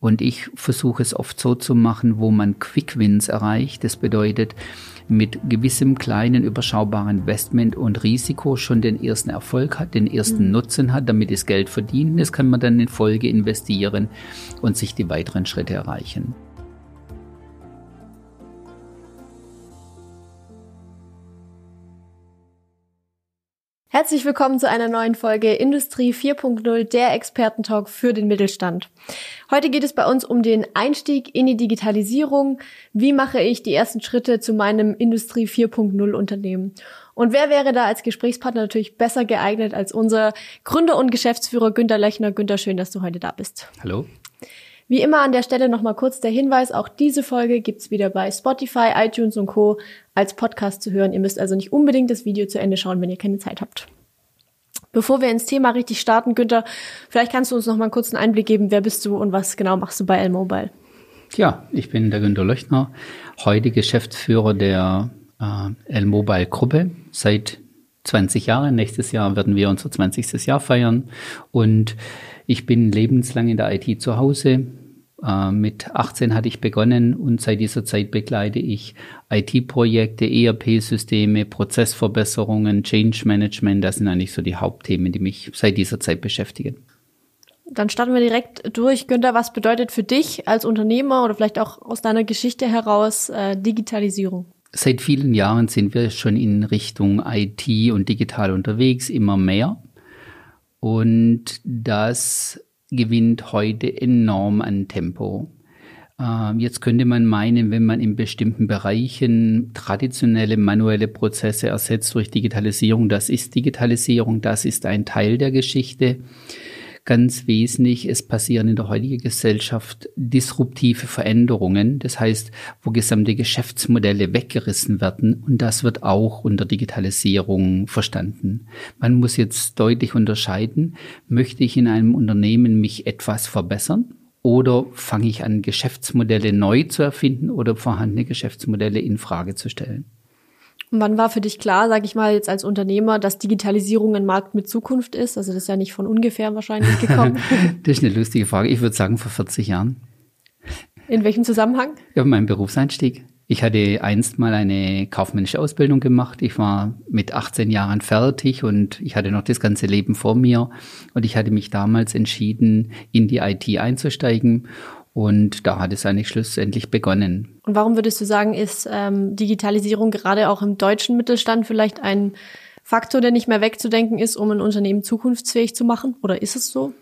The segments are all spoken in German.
Und ich versuche es oft so zu machen, wo man Quick Wins erreicht. Das bedeutet, mit gewissem kleinen, überschaubaren Investment und Risiko schon den ersten Erfolg hat, den ersten mhm. Nutzen hat, damit es Geld verdient. Das kann man dann in Folge investieren und sich die weiteren Schritte erreichen. Herzlich willkommen zu einer neuen Folge Industrie 4.0, der Expertentalk für den Mittelstand. Heute geht es bei uns um den Einstieg in die Digitalisierung. Wie mache ich die ersten Schritte zu meinem Industrie 4.0 Unternehmen? Und wer wäre da als Gesprächspartner natürlich besser geeignet als unser Gründer und Geschäftsführer Günter Lechner? Günter, schön, dass du heute da bist. Hallo. Wie immer an der Stelle nochmal kurz der Hinweis, auch diese Folge gibt's wieder bei Spotify, iTunes und Co. als Podcast zu hören. Ihr müsst also nicht unbedingt das Video zu Ende schauen, wenn ihr keine Zeit habt. Bevor wir ins Thema richtig starten, Günther, vielleicht kannst du uns noch mal einen kurzen Einblick geben, wer bist du und was genau machst du bei L-Mobile? Ja, ich bin der Günter Löchner, heute Geschäftsführer der äh, L-Mobile Gruppe seit 20 Jahren. Nächstes Jahr werden wir unser 20. Jahr feiern und ich bin lebenslang in der IT zu Hause, mit 18 hatte ich begonnen und seit dieser Zeit begleite ich IT-Projekte, ERP-Systeme, Prozessverbesserungen, Change Management. Das sind eigentlich so die Hauptthemen, die mich seit dieser Zeit beschäftigen. Dann starten wir direkt durch. Günther, was bedeutet für dich als Unternehmer oder vielleicht auch aus deiner Geschichte heraus äh, Digitalisierung? Seit vielen Jahren sind wir schon in Richtung IT und digital unterwegs, immer mehr. Und das gewinnt heute enorm an Tempo. Ähm, jetzt könnte man meinen, wenn man in bestimmten Bereichen traditionelle manuelle Prozesse ersetzt durch Digitalisierung, das ist Digitalisierung, das ist ein Teil der Geschichte ganz wesentlich, es passieren in der heutigen Gesellschaft disruptive Veränderungen. Das heißt, wo gesamte Geschäftsmodelle weggerissen werden. Und das wird auch unter Digitalisierung verstanden. Man muss jetzt deutlich unterscheiden, möchte ich in einem Unternehmen mich etwas verbessern? Oder fange ich an, Geschäftsmodelle neu zu erfinden oder vorhandene Geschäftsmodelle in Frage zu stellen? Und wann war für dich klar, sage ich mal jetzt als Unternehmer, dass Digitalisierung ein Markt mit Zukunft ist? Also das ist ja nicht von ungefähr wahrscheinlich gekommen. das ist eine lustige Frage. Ich würde sagen vor 40 Jahren. In welchem Zusammenhang? Ja, mein Berufseinstieg. Ich hatte einst mal eine kaufmännische Ausbildung gemacht. Ich war mit 18 Jahren fertig und ich hatte noch das ganze Leben vor mir. Und ich hatte mich damals entschieden, in die IT einzusteigen und da hat es eigentlich schlussendlich begonnen. Und warum würdest du sagen, ist ähm, Digitalisierung gerade auch im deutschen Mittelstand vielleicht ein Faktor, der nicht mehr wegzudenken ist, um ein Unternehmen zukunftsfähig zu machen? Oder ist es so?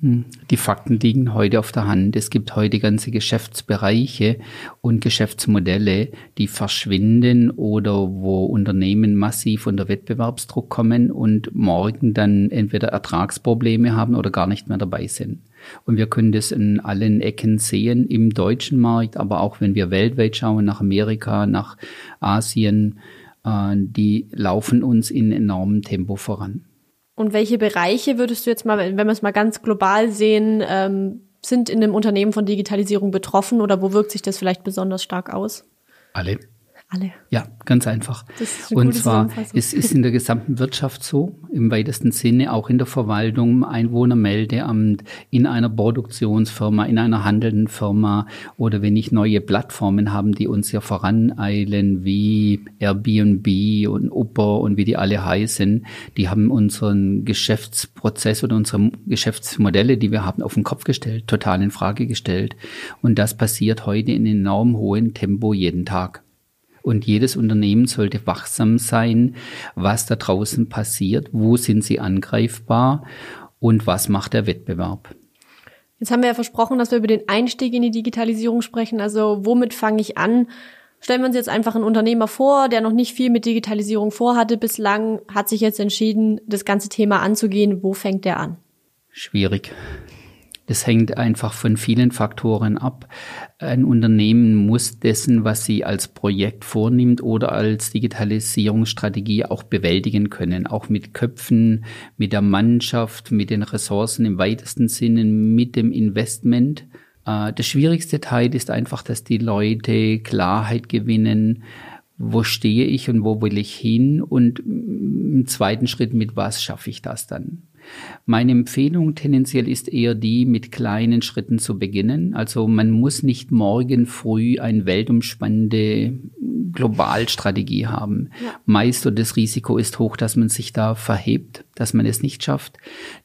Hm. Die Fakten liegen heute auf der Hand. Es gibt heute ganze Geschäftsbereiche und Geschäftsmodelle, die verschwinden oder wo Unternehmen massiv unter Wettbewerbsdruck kommen und morgen dann entweder Ertragsprobleme haben oder gar nicht mehr dabei sind. Und wir können das in allen Ecken sehen, im deutschen Markt, aber auch wenn wir weltweit schauen, nach Amerika, nach Asien, äh, die laufen uns in enormem Tempo voran. Und welche Bereiche würdest du jetzt mal, wenn wir es mal ganz global sehen, ähm, sind in dem Unternehmen von Digitalisierung betroffen oder wo wirkt sich das vielleicht besonders stark aus? Alle. Alle. Ja, ganz einfach. Und zwar, es ist in der gesamten Wirtschaft so, im weitesten Sinne, auch in der Verwaltung, im Einwohnermeldeamt, in einer Produktionsfirma, in einer handelnden Firma oder wenn ich neue Plattformen haben, die uns ja voraneilen, wie Airbnb und Uber und wie die alle heißen, die haben unseren Geschäftsprozess oder unsere Geschäftsmodelle, die wir haben, auf den Kopf gestellt, total in Frage gestellt. Und das passiert heute in enorm hohem Tempo jeden Tag. Und jedes Unternehmen sollte wachsam sein, was da draußen passiert, wo sind sie angreifbar und was macht der Wettbewerb. Jetzt haben wir ja versprochen, dass wir über den Einstieg in die Digitalisierung sprechen. Also womit fange ich an? Stellen wir uns jetzt einfach einen Unternehmer vor, der noch nicht viel mit Digitalisierung vorhatte bislang, hat sich jetzt entschieden, das ganze Thema anzugehen. Wo fängt der an? Schwierig. Das hängt einfach von vielen Faktoren ab. Ein Unternehmen muss dessen, was sie als Projekt vornimmt oder als Digitalisierungsstrategie auch bewältigen können. Auch mit Köpfen, mit der Mannschaft, mit den Ressourcen im weitesten Sinne, mit dem Investment. Äh, das schwierigste Teil ist einfach, dass die Leute Klarheit gewinnen, wo stehe ich und wo will ich hin und im zweiten Schritt, mit was schaffe ich das dann? Meine Empfehlung tendenziell ist eher die, mit kleinen Schritten zu beginnen. Also man muss nicht morgen früh eine weltumspannende Globalstrategie haben. Ja. Meist und das Risiko ist hoch, dass man sich da verhebt, dass man es nicht schafft.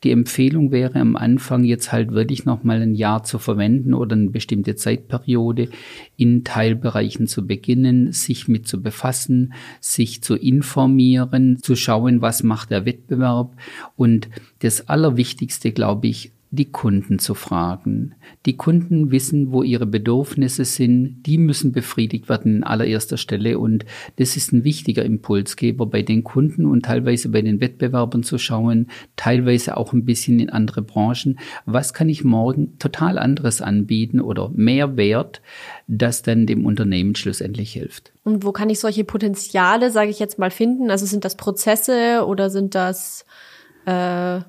Die Empfehlung wäre am Anfang jetzt halt wirklich noch mal ein Jahr zu verwenden oder eine bestimmte Zeitperiode in Teilbereichen zu beginnen, sich mit zu befassen, sich zu informieren, zu schauen, was macht der Wettbewerb und das Allerwichtigste, glaube ich, die Kunden zu fragen. Die Kunden wissen, wo ihre Bedürfnisse sind. Die müssen befriedigt werden in allererster Stelle. Und das ist ein wichtiger Impulsgeber bei den Kunden und teilweise bei den Wettbewerbern zu schauen, teilweise auch ein bisschen in andere Branchen. Was kann ich morgen total anderes anbieten oder mehr Wert, das dann dem Unternehmen schlussendlich hilft? Und wo kann ich solche Potenziale, sage ich jetzt mal, finden? Also sind das Prozesse oder sind das äh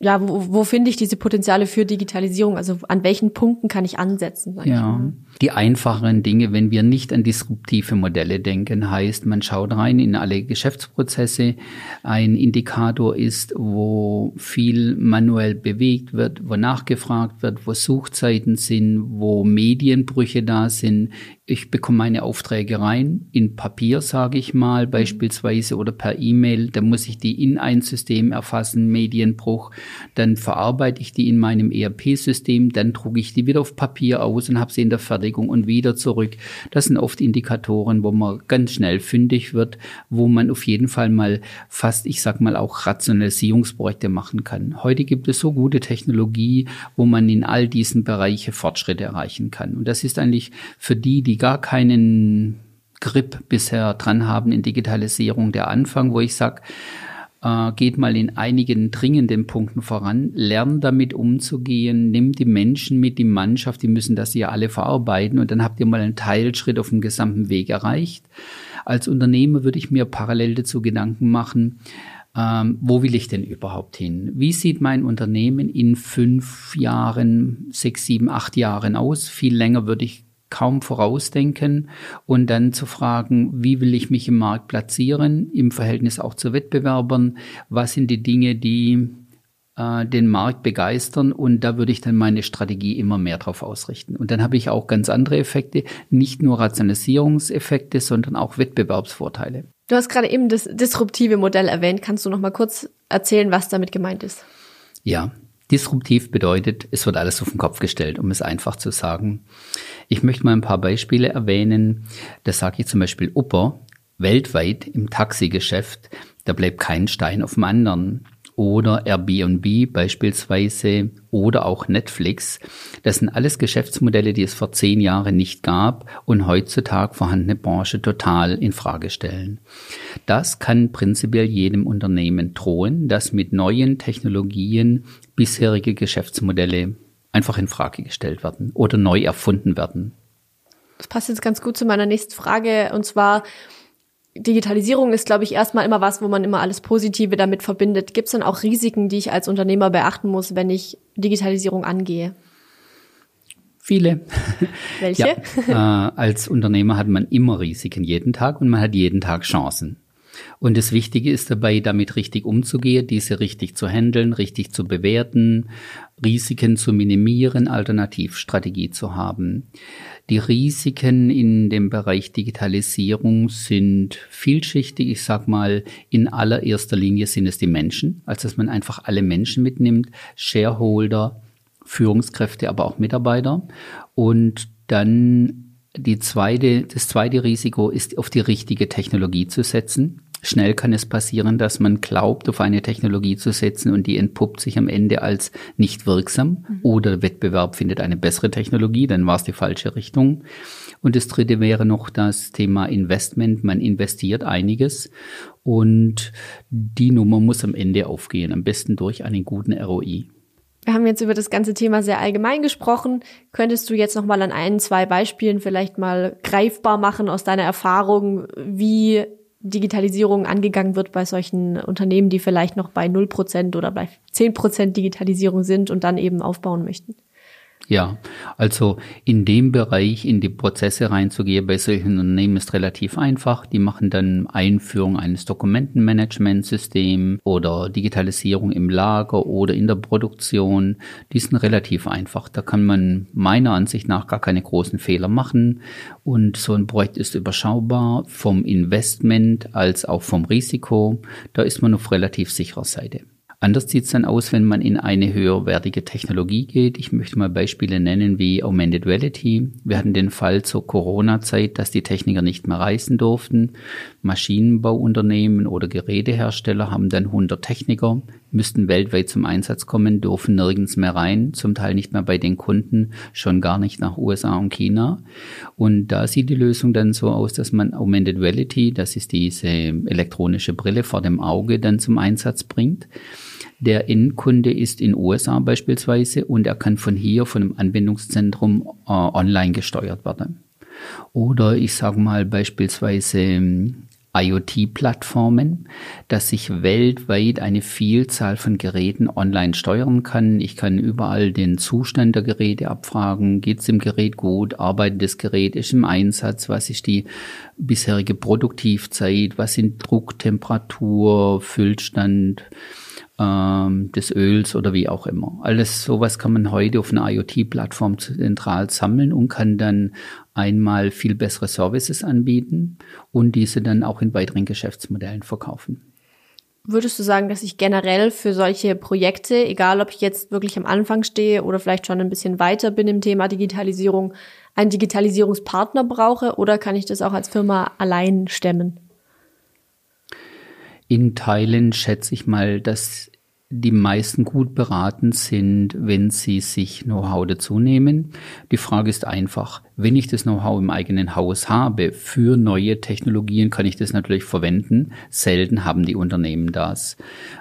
ja, wo, wo finde ich diese Potenziale für Digitalisierung? Also an welchen Punkten kann ich ansetzen? ja, die einfacheren Dinge, wenn wir nicht an disruptive Modelle denken, heißt, man schaut rein in alle Geschäftsprozesse. Ein Indikator ist, wo viel manuell bewegt wird, wo nachgefragt wird, wo Suchzeiten sind, wo Medienbrüche da sind, ich bekomme meine Aufträge rein in Papier, sage ich mal, mhm. beispielsweise oder per E-Mail. Dann muss ich die in ein System erfassen, Medienbruch. Dann verarbeite ich die in meinem ERP-System. Dann drucke ich die wieder auf Papier aus und habe sie in der Fertigung und wieder zurück. Das sind oft Indikatoren, wo man ganz schnell fündig wird, wo man auf jeden Fall mal fast, ich sag mal, auch Rationalisierungsprojekte machen kann. Heute gibt es so gute Technologie, wo man in all diesen Bereichen Fortschritte erreichen kann. Und das ist eigentlich für die, die gar keinen Grip bisher dran haben in Digitalisierung, der Anfang, wo ich sage, äh, geht mal in einigen dringenden Punkten voran, lernt damit umzugehen, nimmt die Menschen mit, die Mannschaft, die müssen das ja alle verarbeiten und dann habt ihr mal einen Teilschritt auf dem gesamten Weg erreicht. Als Unternehmer würde ich mir parallel dazu Gedanken machen, ähm, wo will ich denn überhaupt hin? Wie sieht mein Unternehmen in fünf Jahren, sechs, sieben, acht Jahren aus? Viel länger würde ich kaum vorausdenken und dann zu fragen, wie will ich mich im Markt platzieren, im Verhältnis auch zu Wettbewerbern, was sind die Dinge, die äh, den Markt begeistern und da würde ich dann meine Strategie immer mehr drauf ausrichten. Und dann habe ich auch ganz andere Effekte, nicht nur Rationalisierungseffekte, sondern auch Wettbewerbsvorteile. Du hast gerade eben das disruptive Modell erwähnt. Kannst du noch mal kurz erzählen, was damit gemeint ist? Ja, Disruptiv bedeutet, es wird alles auf den Kopf gestellt, um es einfach zu sagen. Ich möchte mal ein paar Beispiele erwähnen. Das sage ich zum Beispiel Upper, weltweit im Taxigeschäft, da bleibt kein Stein auf dem anderen oder Airbnb beispielsweise oder auch Netflix. Das sind alles Geschäftsmodelle, die es vor zehn Jahren nicht gab und heutzutage vorhandene Branche total in Frage stellen. Das kann prinzipiell jedem Unternehmen drohen, das mit neuen Technologien bisherige Geschäftsmodelle einfach in Frage gestellt werden oder neu erfunden werden. Das passt jetzt ganz gut zu meiner nächsten Frage und zwar Digitalisierung ist, glaube ich, erstmal immer was, wo man immer alles Positive damit verbindet. Gibt es dann auch Risiken, die ich als Unternehmer beachten muss, wenn ich Digitalisierung angehe? Viele. Welche? Ja, äh, als Unternehmer hat man immer Risiken jeden Tag und man hat jeden Tag Chancen. Und das Wichtige ist dabei, damit richtig umzugehen, diese richtig zu handeln, richtig zu bewerten, Risiken zu minimieren, Alternativstrategie zu haben. Die Risiken in dem Bereich Digitalisierung sind vielschichtig. Ich sag mal, in allererster Linie sind es die Menschen, also dass man einfach alle Menschen mitnimmt, Shareholder, Führungskräfte, aber auch Mitarbeiter. Und dann die zweite, das zweite Risiko ist, auf die richtige Technologie zu setzen. Schnell kann es passieren, dass man glaubt, auf eine Technologie zu setzen und die entpuppt sich am Ende als nicht wirksam mhm. oder Wettbewerb findet eine bessere Technologie, dann war es die falsche Richtung. Und das dritte wäre noch das Thema Investment. Man investiert einiges und die Nummer muss am Ende aufgehen, am besten durch einen guten ROI. Wir haben jetzt über das ganze Thema sehr allgemein gesprochen. Könntest du jetzt noch mal an ein, zwei Beispielen vielleicht mal greifbar machen aus deiner Erfahrung, wie Digitalisierung angegangen wird bei solchen Unternehmen, die vielleicht noch bei 0% oder bei 10% Digitalisierung sind und dann eben aufbauen möchten? Ja, also in dem Bereich in die Prozesse reinzugehen bei solchen Unternehmen ist relativ einfach. Die machen dann Einführung eines Dokumentenmanagementsystems oder Digitalisierung im Lager oder in der Produktion. Die sind relativ einfach. Da kann man meiner Ansicht nach gar keine großen Fehler machen. Und so ein Projekt ist überschaubar vom Investment als auch vom Risiko. Da ist man auf relativ sicherer Seite. Anders sieht es dann aus, wenn man in eine höherwertige Technologie geht. Ich möchte mal Beispiele nennen wie Augmented Reality. Wir hatten den Fall zur Corona-Zeit, dass die Techniker nicht mehr reisen durften. Maschinenbauunternehmen oder Gerätehersteller haben dann 100 Techniker, müssten weltweit zum Einsatz kommen, dürfen nirgends mehr rein, zum Teil nicht mehr bei den Kunden, schon gar nicht nach USA und China. Und da sieht die Lösung dann so aus, dass man Augmented Reality, das ist diese elektronische Brille vor dem Auge, dann zum Einsatz bringt. Der Endkunde ist in USA beispielsweise und er kann von hier, von einem Anwendungszentrum äh, online gesteuert werden. Oder ich sage mal beispielsweise ähm, IoT-Plattformen, dass ich weltweit eine Vielzahl von Geräten online steuern kann. Ich kann überall den Zustand der Geräte abfragen. Geht es dem Gerät gut? Arbeitet das Gerät? Ist im Einsatz? Was ist die bisherige Produktivzeit? Was sind Druck, Temperatur, Füllstand? Ähm, des Öls oder wie auch immer. Alles sowas kann man heute auf einer IoT-Plattform zentral sammeln und kann dann einmal viel bessere Services anbieten und diese dann auch in weiteren Geschäftsmodellen verkaufen. Würdest du sagen, dass ich generell für solche Projekte, egal ob ich jetzt wirklich am Anfang stehe oder vielleicht schon ein bisschen weiter bin im Thema Digitalisierung, einen Digitalisierungspartner brauche oder kann ich das auch als Firma allein stemmen? In Teilen schätze ich mal, dass die meisten gut beraten sind, wenn sie sich Know-how dazu nehmen. Die Frage ist einfach, wenn ich das Know-how im eigenen Haus habe für neue Technologien, kann ich das natürlich verwenden. Selten haben die Unternehmen das.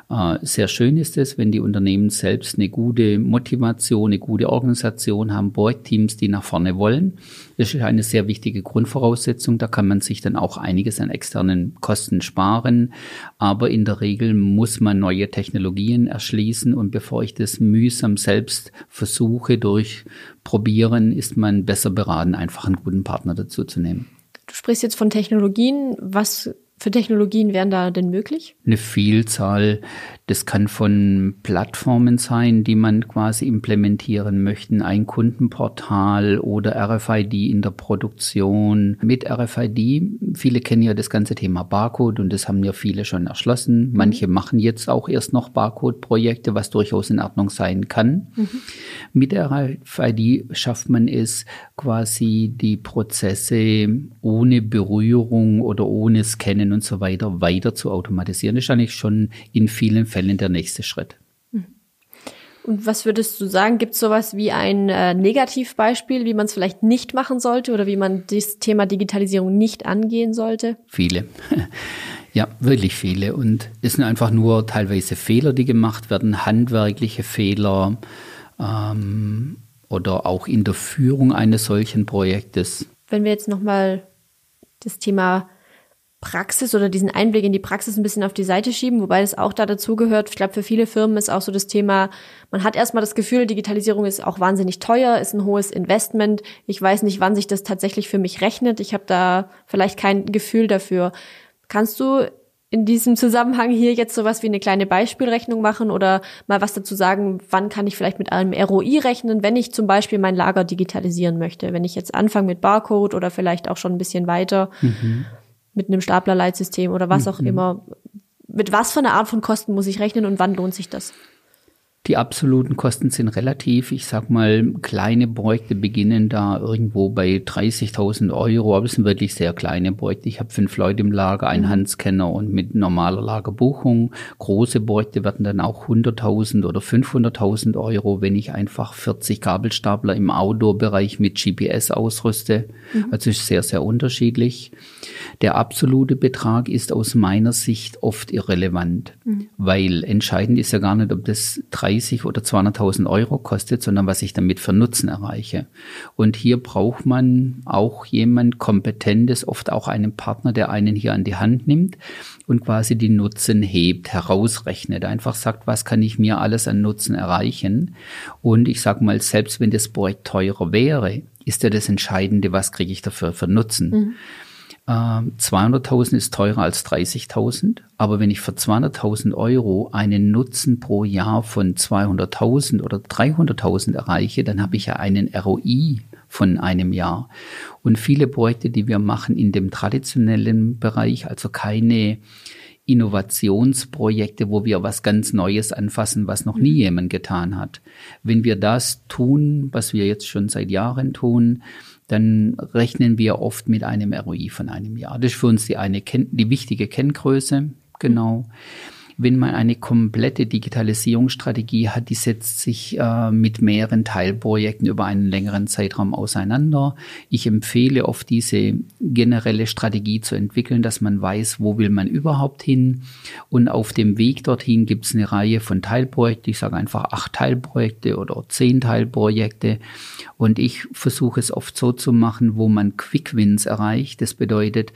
Äh, sehr schön ist es, wenn die Unternehmen selbst eine gute Motivation, eine gute Organisation haben, Projektteams, die nach vorne wollen. Das ist eine sehr wichtige Grundvoraussetzung. Da kann man sich dann auch einiges an externen Kosten sparen. Aber in der Regel muss man neue Technologien erschließen. Und bevor ich das mühsam selbst versuche durch Probieren, ist man besser beraten, einfach einen guten Partner dazu zu nehmen. Du sprichst jetzt von Technologien. Was für Technologien wären da denn möglich? Eine Vielzahl. Das kann von Plattformen sein, die man quasi implementieren möchte, ein Kundenportal oder RFID in der Produktion. Mit RFID, viele kennen ja das ganze Thema Barcode und das haben ja viele schon erschlossen. Mhm. Manche machen jetzt auch erst noch Barcode-Projekte, was durchaus in Ordnung sein kann. Mhm. Mit RFID schafft man es quasi die Prozesse ohne Berührung oder ohne Scannen und so weiter weiter zu automatisieren. Das ist eigentlich schon in vielen Fällen Fällen der nächste Schritt. Mhm. Und was würdest du sagen? Gibt es sowas wie ein äh, Negativbeispiel, wie man es vielleicht nicht machen sollte oder wie man das Thema Digitalisierung nicht angehen sollte? Viele. Ja, wirklich viele. Und es sind einfach nur teilweise Fehler, die gemacht werden, handwerkliche Fehler ähm, oder auch in der Führung eines solchen Projektes. Wenn wir jetzt nochmal das Thema Praxis oder diesen Einblick in die Praxis ein bisschen auf die Seite schieben, wobei das auch da dazugehört. Ich glaube, für viele Firmen ist auch so das Thema, man hat erstmal das Gefühl, Digitalisierung ist auch wahnsinnig teuer, ist ein hohes Investment. Ich weiß nicht, wann sich das tatsächlich für mich rechnet. Ich habe da vielleicht kein Gefühl dafür. Kannst du in diesem Zusammenhang hier jetzt sowas wie eine kleine Beispielrechnung machen oder mal was dazu sagen, wann kann ich vielleicht mit einem ROI rechnen, wenn ich zum Beispiel mein Lager digitalisieren möchte? Wenn ich jetzt anfange mit Barcode oder vielleicht auch schon ein bisschen weiter. Mhm mit einem Staplerleitsystem oder was auch mhm. immer. Mit was für einer Art von Kosten muss ich rechnen und wann lohnt sich das? Die absoluten Kosten sind relativ. Ich sag mal, kleine Projekte beginnen da irgendwo bei 30.000 Euro, aber es sind wirklich sehr kleine Projekte. Ich habe fünf Leute im Lager, einen mhm. Handscanner und mit normaler Lagerbuchung. Große Projekte werden dann auch 100.000 oder 500.000 Euro, wenn ich einfach 40 Kabelstapler im Outdoor-Bereich mit GPS ausrüste. Mhm. Also ist sehr, sehr unterschiedlich. Der absolute Betrag ist aus meiner Sicht oft irrelevant, mhm. weil entscheidend ist ja gar nicht, ob das drei 30 oder 200.000 Euro kostet, sondern was ich damit für Nutzen erreiche. Und hier braucht man auch jemand Kompetentes, oft auch einen Partner, der einen hier an die Hand nimmt und quasi die Nutzen hebt, herausrechnet, einfach sagt, was kann ich mir alles an Nutzen erreichen. Und ich sage mal, selbst wenn das Projekt teurer wäre, ist ja das Entscheidende, was kriege ich dafür für Nutzen. Mhm. 200.000 ähm, ist teurer als 30.000, aber wenn ich für 200.000 Euro einen Nutzen pro Jahr von 200.000 oder 300.000 erreiche, dann habe ich ja einen ROI von einem Jahr. Und viele Projekte, die wir machen in dem traditionellen Bereich, also keine Innovationsprojekte, wo wir was ganz Neues anfassen, was noch nie mhm. jemand getan hat. Wenn wir das tun, was wir jetzt schon seit Jahren tun, dann rechnen wir oft mit einem ROI von einem Jahr. Das ist für uns die eine, die wichtige Kenngröße. Genau. Mhm wenn man eine komplette Digitalisierungsstrategie hat, die setzt sich äh, mit mehreren Teilprojekten über einen längeren Zeitraum auseinander. Ich empfehle oft diese generelle Strategie zu entwickeln, dass man weiß, wo will man überhaupt hin. Und auf dem Weg dorthin gibt es eine Reihe von Teilprojekten. Ich sage einfach acht Teilprojekte oder zehn Teilprojekte. Und ich versuche es oft so zu machen, wo man Quick Wins erreicht. Das bedeutet,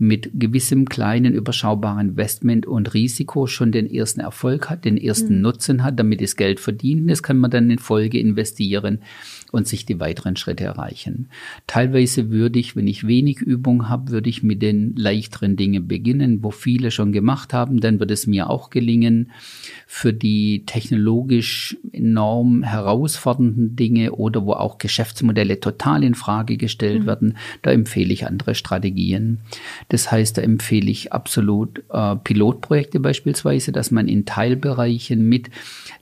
mit gewissem kleinen, überschaubaren Investment und Risiko schon den ersten Erfolg hat, den ersten mhm. Nutzen hat, damit es Geld verdient. Das kann man dann in Folge investieren und sich die weiteren Schritte erreichen. Teilweise würde ich, wenn ich wenig Übung habe, würde ich mit den leichteren Dingen beginnen, wo viele schon gemacht haben, dann wird es mir auch gelingen. Für die technologisch enorm herausfordernden Dinge oder wo auch Geschäftsmodelle total in Frage gestellt mhm. werden, da empfehle ich andere Strategien. Das heißt, da empfehle ich absolut äh, Pilotprojekte beispielsweise, dass man in Teilbereichen mit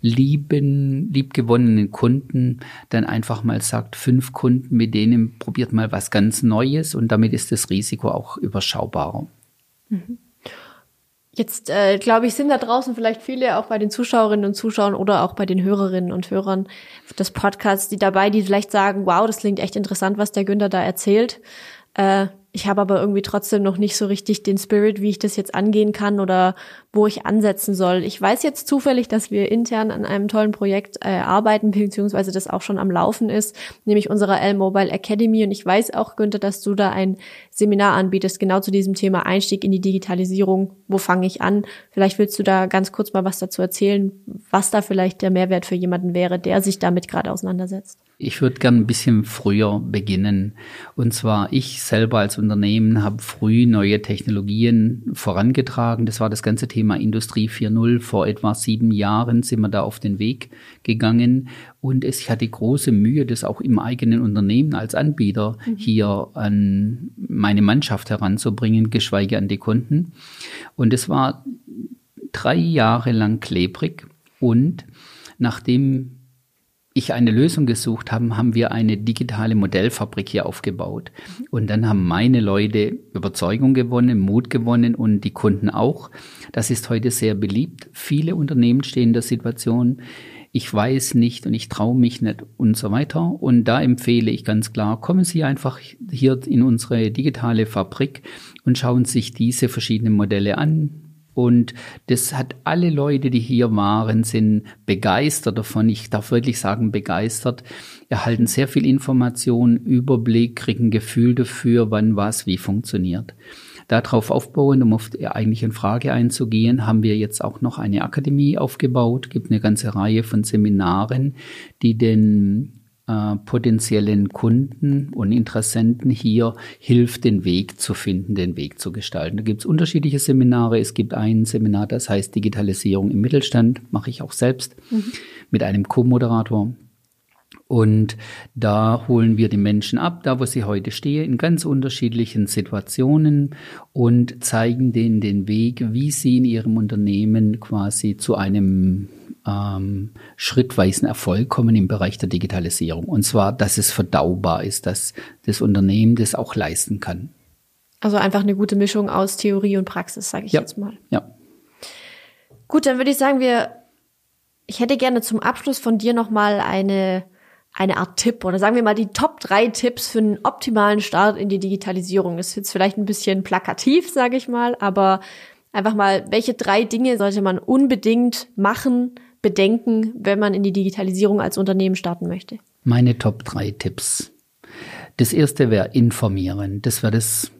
lieben, liebgewonnenen Kunden dann einfach mal sagt, fünf Kunden, mit denen probiert mal was ganz Neues und damit ist das Risiko auch überschaubarer. Mhm. Jetzt, äh, glaube ich, sind da draußen vielleicht viele, auch bei den Zuschauerinnen und Zuschauern oder auch bei den Hörerinnen und Hörern des Podcasts, die dabei, die vielleicht sagen, wow, das klingt echt interessant, was der Günther da erzählt. Äh, ich habe aber irgendwie trotzdem noch nicht so richtig den Spirit, wie ich das jetzt angehen kann oder wo ich ansetzen soll. Ich weiß jetzt zufällig, dass wir intern an einem tollen Projekt äh, arbeiten, beziehungsweise das auch schon am Laufen ist, nämlich unserer L-Mobile Academy. Und ich weiß auch, Günther, dass du da ein Seminar anbietest, genau zu diesem Thema Einstieg in die Digitalisierung. Wo fange ich an? Vielleicht willst du da ganz kurz mal was dazu erzählen, was da vielleicht der Mehrwert für jemanden wäre, der sich damit gerade auseinandersetzt. Ich würde gern ein bisschen früher beginnen. Und zwar ich selber als Unternehmen habe früh neue Technologien vorangetragen. Das war das ganze Thema Industrie 4.0. Vor etwa sieben Jahren sind wir da auf den Weg gegangen. Und es, ich hatte große Mühe, das auch im eigenen Unternehmen als Anbieter mhm. hier an meine Mannschaft heranzubringen, geschweige an die Kunden. Und es war drei Jahre lang klebrig. Und nachdem ich eine Lösung gesucht habe, haben wir eine digitale Modellfabrik hier aufgebaut. Und dann haben meine Leute Überzeugung gewonnen, Mut gewonnen und die Kunden auch. Das ist heute sehr beliebt. Viele Unternehmen stehen in der Situation, ich weiß nicht und ich traue mich nicht und so weiter. Und da empfehle ich ganz klar, kommen Sie einfach hier in unsere digitale Fabrik und schauen sich diese verschiedenen Modelle an und das hat alle Leute, die hier waren, sind begeistert davon. Ich darf wirklich sagen, begeistert. Erhalten sehr viel Information, Überblick, kriegen Gefühl dafür, wann was wie funktioniert. Darauf aufbauend, um auf die eigentliche Frage einzugehen, haben wir jetzt auch noch eine Akademie aufgebaut, gibt eine ganze Reihe von Seminaren, die den äh, potenziellen Kunden und Interessenten hier hilft, den Weg zu finden, den Weg zu gestalten. Da gibt es unterschiedliche Seminare. Es gibt ein Seminar, das heißt Digitalisierung im Mittelstand, mache ich auch selbst mhm. mit einem Co-Moderator. Und da holen wir die Menschen ab, da wo sie heute stehen, in ganz unterschiedlichen Situationen und zeigen denen den Weg, wie sie in ihrem Unternehmen quasi zu einem ähm, schrittweisen Erfolg kommen im Bereich der Digitalisierung. Und zwar, dass es verdaubar ist, dass das Unternehmen das auch leisten kann. Also einfach eine gute Mischung aus Theorie und Praxis, sage ich ja. jetzt mal. Ja. Gut, dann würde ich sagen, wir, ich hätte gerne zum Abschluss von dir nochmal eine, eine Art Tipp oder sagen wir mal die Top drei Tipps für einen optimalen Start in die Digitalisierung. Das ist jetzt vielleicht ein bisschen plakativ, sage ich mal, aber einfach mal, welche drei Dinge sollte man unbedingt machen, bedenken, wenn man in die Digitalisierung als Unternehmen starten möchte? Meine Top drei Tipps. Das erste wäre informieren. Das wäre das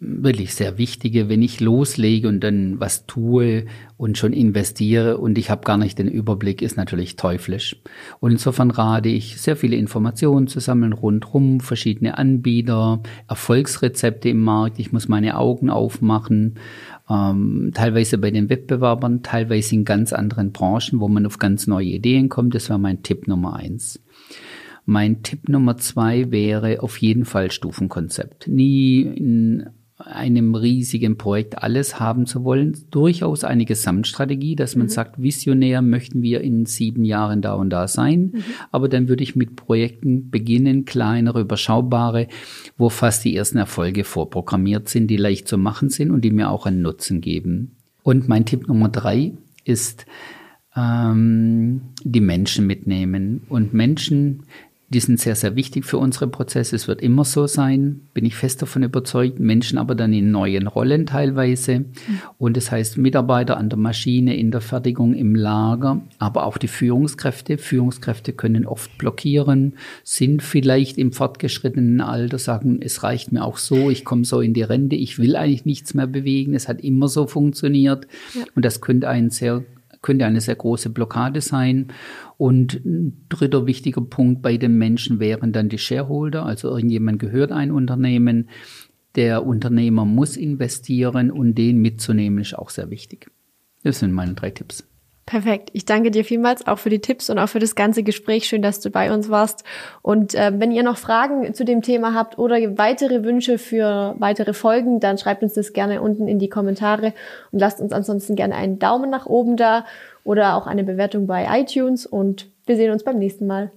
wirklich sehr wichtige, wenn ich loslege und dann was tue und schon investiere und ich habe gar nicht den Überblick, ist natürlich teuflisch. Und insofern rate ich, sehr viele Informationen zu sammeln rundherum, verschiedene Anbieter, Erfolgsrezepte im Markt. Ich muss meine Augen aufmachen, ähm, teilweise bei den Wettbewerbern, teilweise in ganz anderen Branchen, wo man auf ganz neue Ideen kommt. Das wäre mein Tipp Nummer eins. Mein Tipp Nummer zwei wäre auf jeden Fall Stufenkonzept. Nie in einem riesigen Projekt alles haben zu wollen, durchaus eine Gesamtstrategie, dass man mhm. sagt, visionär möchten wir in sieben Jahren da und da sein. Mhm. Aber dann würde ich mit Projekten beginnen, kleinere, überschaubare, wo fast die ersten Erfolge vorprogrammiert sind, die leicht zu machen sind und die mir auch einen Nutzen geben. Und mein Tipp Nummer drei ist, ähm, die Menschen mitnehmen. Und Menschen die sind sehr, sehr wichtig für unsere Prozesse. Es wird immer so sein, bin ich fest davon überzeugt. Menschen aber dann in neuen Rollen teilweise. Mhm. Und das heißt Mitarbeiter an der Maschine, in der Fertigung, im Lager, aber auch die Führungskräfte. Führungskräfte können oft blockieren, sind vielleicht im fortgeschrittenen Alter, sagen, es reicht mir auch so, ich komme so in die Rente, ich will eigentlich nichts mehr bewegen. Es hat immer so funktioniert. Ja. Und das könnte ein sehr könnte eine sehr große Blockade sein. Und ein dritter wichtiger Punkt bei den Menschen wären dann die Shareholder, also irgendjemand gehört ein Unternehmen. Der Unternehmer muss investieren und den mitzunehmen ist auch sehr wichtig. Das sind meine drei Tipps. Perfekt. Ich danke dir vielmals auch für die Tipps und auch für das ganze Gespräch. Schön, dass du bei uns warst. Und äh, wenn ihr noch Fragen zu dem Thema habt oder weitere Wünsche für weitere Folgen, dann schreibt uns das gerne unten in die Kommentare und lasst uns ansonsten gerne einen Daumen nach oben da oder auch eine Bewertung bei iTunes. Und wir sehen uns beim nächsten Mal.